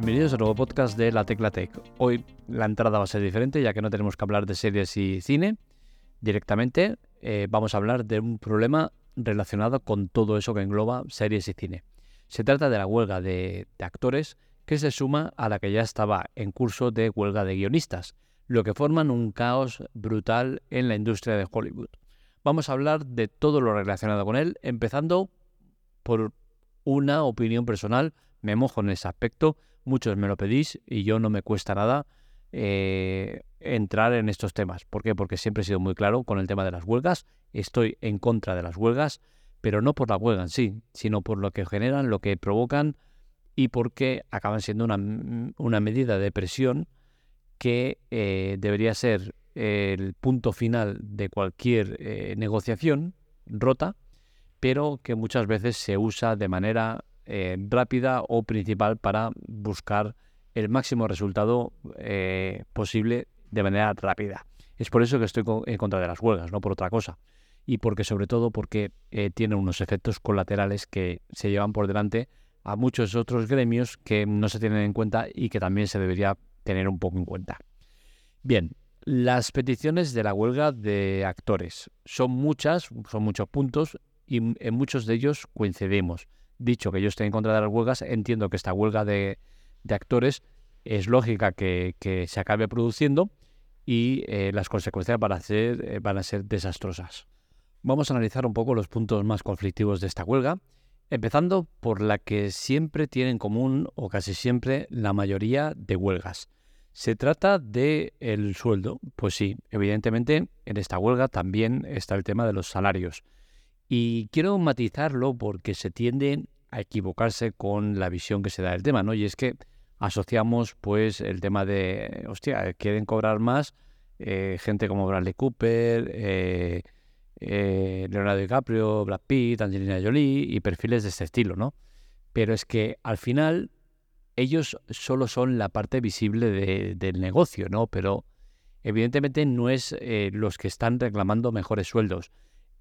Bienvenidos a un nuevo podcast de La Tecla Tech. Hoy la entrada va a ser diferente ya que no tenemos que hablar de series y cine. Directamente eh, vamos a hablar de un problema relacionado con todo eso que engloba series y cine. Se trata de la huelga de, de actores que se suma a la que ya estaba en curso de huelga de guionistas, lo que forman un caos brutal en la industria de Hollywood. Vamos a hablar de todo lo relacionado con él, empezando por una opinión personal. Me mojo en ese aspecto, muchos me lo pedís y yo no me cuesta nada eh, entrar en estos temas. ¿Por qué? Porque siempre he sido muy claro con el tema de las huelgas. Estoy en contra de las huelgas, pero no por la huelga en sí, sino por lo que generan, lo que provocan y porque acaban siendo una, una medida de presión que eh, debería ser el punto final de cualquier eh, negociación rota, pero que muchas veces se usa de manera eh, rápida o principal para buscar el máximo resultado eh, posible de manera rápida. Es por eso que estoy en contra de las huelgas, no por otra cosa. Y porque sobre todo porque eh, tienen unos efectos colaterales que se llevan por delante a muchos otros gremios que no se tienen en cuenta y que también se debería tener un poco en cuenta. Bien, las peticiones de la huelga de actores son muchas, son muchos puntos y en muchos de ellos coincidimos dicho que yo estoy en contra de las huelgas, entiendo que esta huelga de, actores es lógica que, se acabe produciendo y eh, las consecuencias van a, ser, eh, van a ser desastrosas. Vamos a analizar un poco los puntos más conflictivos de esta huelga, empezando por la que siempre tiene en común o casi siempre la mayoría de huelgas. Se trata de el sueldo. Pues sí, evidentemente en esta huelga también está el tema de los salarios. Y quiero matizarlo porque se tiende a equivocarse con la visión que se da del tema, ¿no? Y es que asociamos pues el tema de, hostia, quieren cobrar más eh, gente como Bradley Cooper, eh, eh, Leonardo DiCaprio, Brad Pitt, Angelina Jolie y perfiles de este estilo, ¿no? Pero es que al final ellos solo son la parte visible del negocio, ¿no? Pero evidentemente no es los que están reclamando mejores sueldos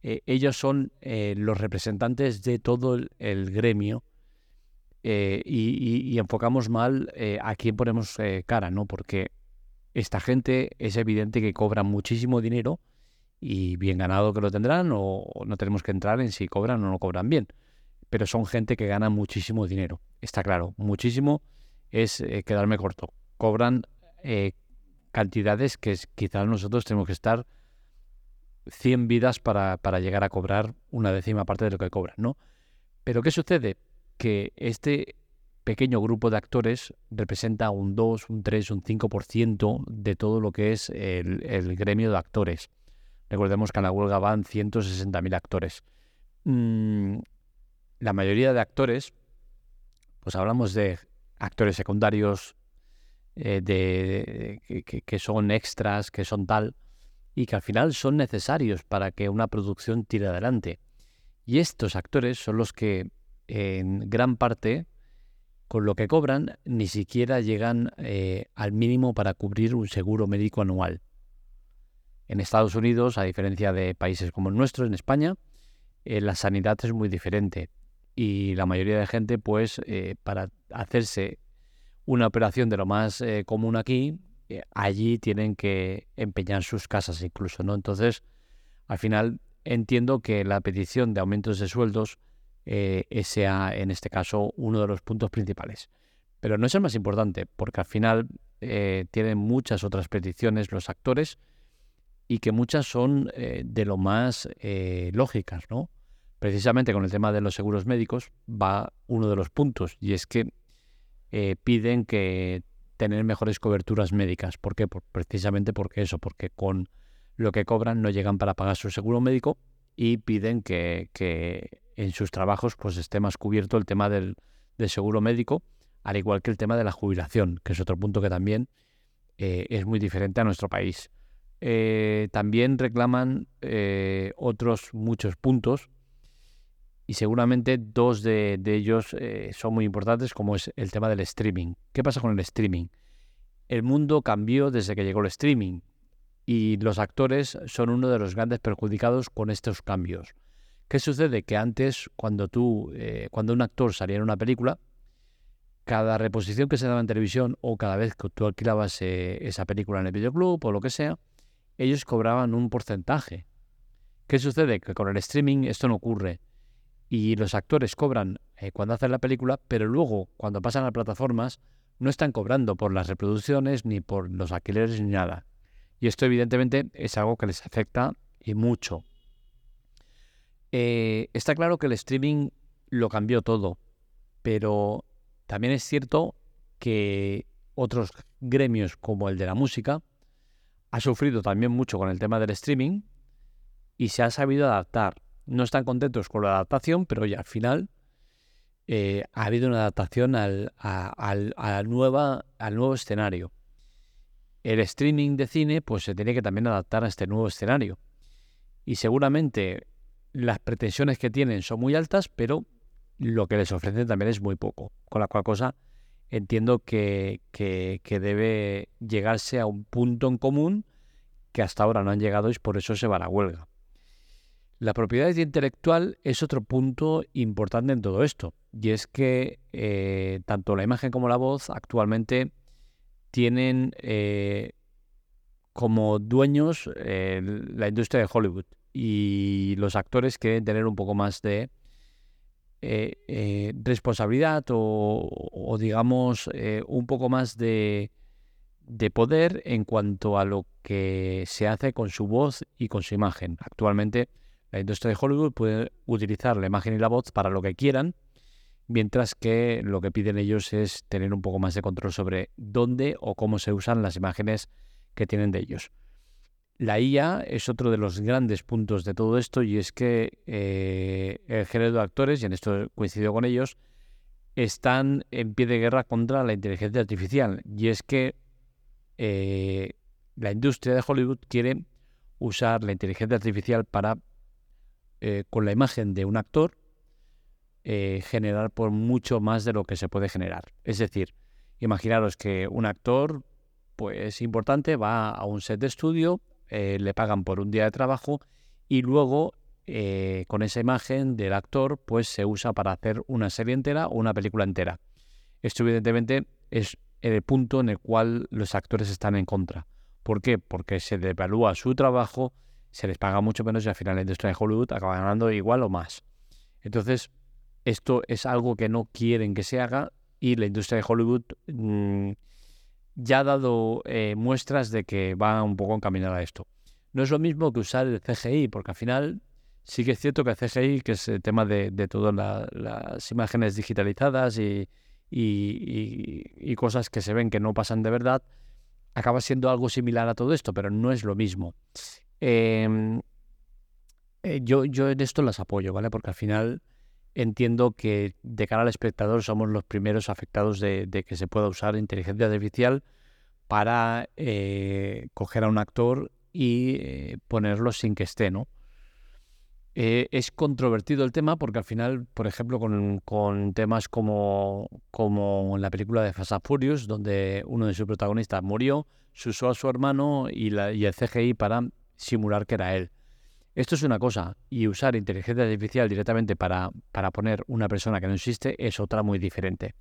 eh, ellos son eh, los representantes de todo el, gremio eh, y, enfocamos mal a quién ponemos cara, ¿no? Porque esta gente es evidente que cobran muchísimo dinero y bien ganado que lo tendrán o, no tenemos que entrar en si cobran o no cobran bien. Pero son gente que gana muchísimo dinero, está claro. Muchísimo es quedarme corto. Cobran cantidades que quizás nosotros tenemos que estar 100 vidas para, para, llegar a cobrar una décima parte de lo que cobran, ¿no? Pero ¿qué sucede? Que este pequeño grupo de actores representa un 2, un 3, un 5% de todo lo que es el, gremio de actores. Recordemos que en la huelga van 160.000 actores. Mm, la mayoría de actores, pues hablamos de actores secundarios, eh, de, que, son extras, que son tal, y que al final son necesarios para que una producción tire adelante. Y estos actores son los que en gran parte con lo que cobran ni siquiera llegan eh, al mínimo para cubrir un seguro médico anual. En Estados Unidos, a diferencia de países como el nuestro, en España, eh, la sanidad es muy diferente y la mayoría de gente, pues, eh, para hacerse una operación de lo más común aquí, eh, allí tienen que empeñar sus casas incluso, ¿no? Entonces, al final entiendo que la petición de aumentos de sueldos eh, sea, en este caso, uno de los puntos principales. Pero no es el más importante, porque al final eh, tienen muchas otras peticiones los actores y que muchas son de lo más lógicas, ¿no? Precisamente con el tema de los seguros médicos va uno de los puntos, y es que piden que tener mejores coberturas médicas. ¿Por qué? precisamente porque eso, porque con lo que cobran no llegan para pagar su seguro médico y piden que, en sus trabajos pues esté más cubierto el tema del, seguro médico, al igual que el tema de la jubilación, que es otro punto que también eh, es muy diferente a nuestro país. Eh, también reclaman eh, otros muchos puntos y seguramente dos de, ellos eh, son muy importantes, como es el tema del streaming. ¿Qué pasa con el streaming? El mundo cambió desde que llegó el streaming y los actores son uno de los grandes perjudicados con estos cambios. ¿Qué sucede? Que antes, cuando tú, eh, cuando un actor salía en una película, cada reposición que se daba en televisión o cada vez que tú alquilabas eh, esa película en el videoclub o lo que sea, ellos cobraban un porcentaje. ¿Qué sucede? Que con el streaming esto no ocurre. Y los actores cobran eh, cuando hacen la película, pero luego, cuando pasan a plataformas, no están cobrando por las reproducciones, ni por los alquileres, ni nada. Y esto evidentemente es algo que les afecta y mucho. Eh, está claro que el streaming lo cambió todo, pero también es cierto que otros gremios como el de la música ha sufrido también mucho con el tema del streaming y se ha sabido adaptar. No están contentos con la adaptación, pero ya al final eh, ha habido una adaptación al, nueva, al nuevo escenario. El streaming de cine pues se tiene que también adaptar a este nuevo escenario. Y seguramente las pretensiones que tienen son muy altas, pero lo que les ofrecen también es muy poco. Con la cual cosa entiendo que, debe llegarse a un punto en común que hasta ahora no han llegado y por eso se va a la huelga. La propiedad intelectual es otro punto importante en todo esto, y es que eh, tanto la imagen como la voz actualmente tienen eh, como dueños eh, la industria de Hollywood y los actores quieren tener un poco más de responsabilidad o, digamos un poco más de, poder en cuanto a lo que se hace con su voz y con su imagen. Actualmente la industria de Hollywood puede utilizar la imagen y la voz para lo que quieran, mientras que lo que piden ellos es tener un poco más de control sobre dónde o cómo se usan las imágenes que tienen de ellos. La IA es otro de los grandes puntos de todo esto y es que eh, el género de actores, y en esto coincido con ellos, están en pie de guerra contra la inteligencia artificial. Y es que eh, la industria de Hollywood quiere usar la inteligencia artificial para, eh, con la imagen de un actor, generar por mucho más de lo que se puede generar. Es decir, imaginaros que un actor pues importante va a un set de estudio eh, le pagan por un día de trabajo y luego eh, con esa imagen del actor pues se usa para hacer una serie entera o una película entera. Esto evidentemente es el punto en el cual los actores están en contra. ¿Por qué? Porque se devalúa su trabajo, se les paga mucho menos y al final la industria de Hollywood acaba ganando igual o más. Entonces, esto es algo que no quieren que se haga y la industria de Hollywood mm, ya ha dado eh, muestras de que va un poco encaminada a esto. No es lo mismo que usar el CGI, porque al final sí que es cierto que el CGI, que es el tema de, todas las imágenes digitalizadas y, cosas que se ven que no pasan de verdad, acaba siendo algo similar a todo esto, pero no es lo mismo. Em, eh, yo, yo en esto las apoyo, ¿vale? Porque al final entiendo que de cara al espectador somos los primeros afectados de, que se pueda usar inteligencia artificial para eh, coger a un actor y eh, ponerlo sin que esté, ¿no? Es controvertido el tema porque al final, por ejemplo, con, temas como, como la película de Fast and Furious, donde uno de sus protagonistas murió, se usó a su hermano y el CGI para simular que era él. Esto es una cosa, y usar inteligencia artificial directamente para, para poner una persona que no existe es otra muy diferente.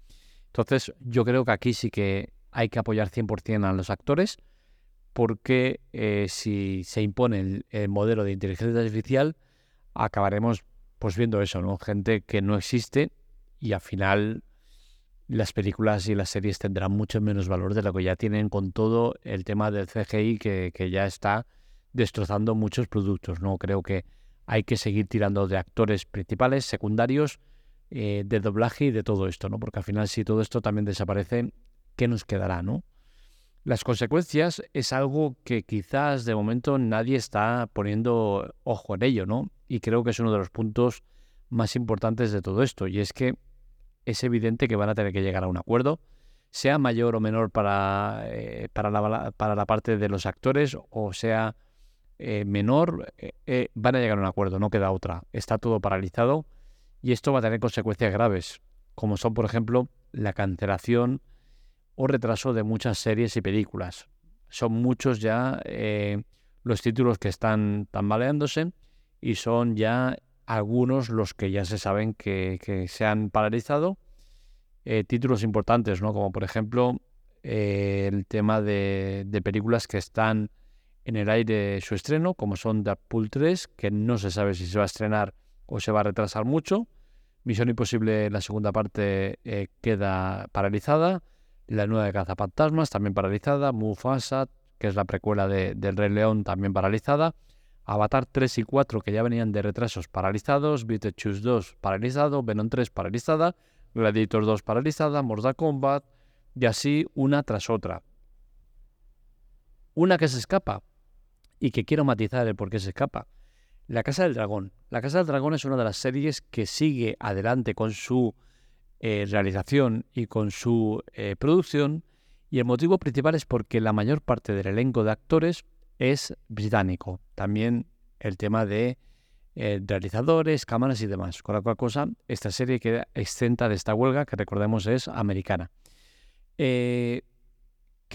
Entonces, yo creo que aquí sí que hay que apoyar 100% a los actores, porque eh, si se impone el, modelo de inteligencia artificial, acabaremos pues viendo eso, ¿no? Gente que no existe y al final las películas y las series tendrán mucho menos valor de lo que ya tienen con todo el tema del CGI que, que ya está destrozando muchos productos. No creo que hay que seguir tirando de actores principales, secundarios, eh, de doblaje y de todo esto, ¿no? Porque al final, si todo esto también desaparece, ¿qué nos quedará, no? Las consecuencias es algo que quizás de momento nadie está poniendo ojo en ello, ¿no? Y creo que es uno de los puntos más importantes de todo esto. Y es que es evidente que van a tener que llegar a un acuerdo sea mayor o menor para, eh, para, la, para la parte de los actores o sea eh, menor, eh, eh, van a llegar a un acuerdo, no queda otra. Está todo paralizado y esto va a tener consecuencias graves, como son, por ejemplo, la cancelación o retraso de muchas series y películas. Son muchos ya los títulos que están tambaleándose y son ya algunos los que ya se saben que, se han paralizado títulos importantes, ¿no? Como por ejemplo el tema de, de, películas que están en el aire su estreno, como son Deadpool 3, que no se sabe si se va a estrenar o se va a retrasar mucho. Misión Imposible, la segunda parte, eh, queda paralizada. La nueva de Cazafantasmas, también paralizada. Mufasa, que es la precuela de, del Rey León, también paralizada. Avatar 3 y 4, que ya venían de retrasos paralizados. Beetlejuice 2 paralizado. Venom 3 paralizada. Gladiator 2 paralizada. Mortal Kombat. Y así una tras otra. Una que se escapa. Y que quiero matizar el por qué se escapa. La Casa del Dragón. La Casa del Dragón es una de las series que sigue adelante con su eh, realización y con su eh, producción. Y el motivo principal es porque la mayor parte del elenco de actores es británico. También el tema de eh, realizadores, cámaras y demás. Con la cual cosa, esta serie queda exenta de esta huelga, que recordemos es americana. ¿Qué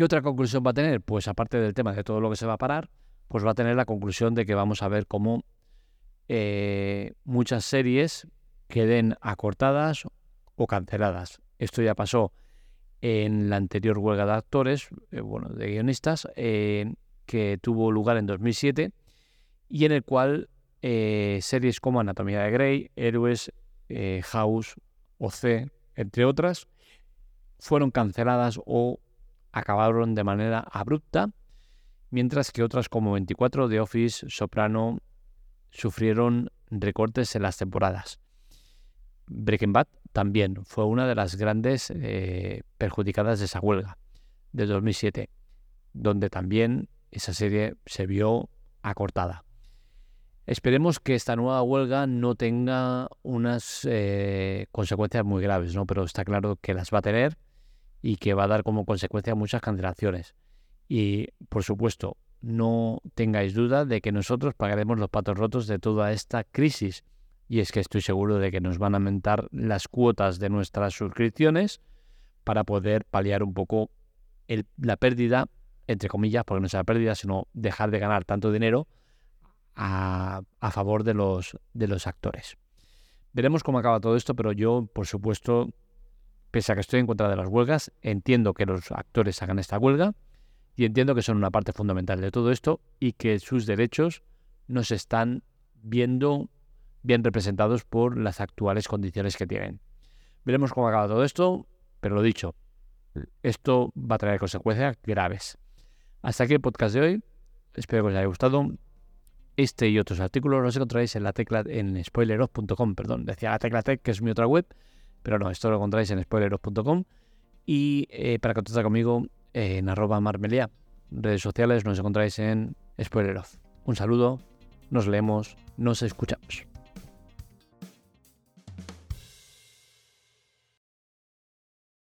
otra conclusión va a tener? Pues aparte del tema de todo lo que se va a parar, pues va a tener la conclusión de que vamos a ver cómo eh, muchas series queden acortadas o canceladas. Esto ya pasó en la anterior huelga de actores, eh, bueno, de guionistas, eh, que tuvo lugar en 2007 y en el cual series como Anatomía de Grey, Héroes, House, OC, entre otras, fueron canceladas o acabaron de manera abrupta, mientras que otras como 24, The Office, Soprano, sufrieron recortes en las temporadas. Breaking Bad también fue una de las grandes eh, perjudicadas de esa huelga de 2007, donde también esa serie se vio acortada. Esperemos que esta nueva huelga no tenga unas eh, consecuencias muy graves, ¿no? pero está claro que las va a tener y que va a dar como consecuencia muchas cancelaciones. Y por supuesto, no tengáis duda de que nosotros pagaremos los patos rotos de toda esta crisis. Y es que estoy seguro de que nos van a aumentar las cuotas de nuestras suscripciones para poder paliar un poco la pérdida, entre comillas, porque no sea pérdida, sino dejar de ganar tanto dinero a, a favor de los, de los actores. Veremos cómo acaba todo esto, pero yo, por supuesto, pese a que estoy en contra de las huelgas, entiendo que los actores hagan esta huelga y entiendo que son una parte fundamental de todo esto y que sus derechos no se están viendo bien representados por las actuales condiciones que tienen. Veremos cómo acaba todo esto, pero lo dicho, esto va a traer consecuencias graves. Hasta aquí el podcast de hoy. Espero que os haya gustado. Este y otros artículos los encontráis en la tecla en spoileroff.com, perdón, decía la tecla tech, que es mi otra web, pero no, esto lo encontráis en spoileroff.com. Y eh, para contactar conmigo, en arroba marmelia. Redes sociales nos encontráis en Spoiler Off. Un saludo, nos leemos, nos escuchamos.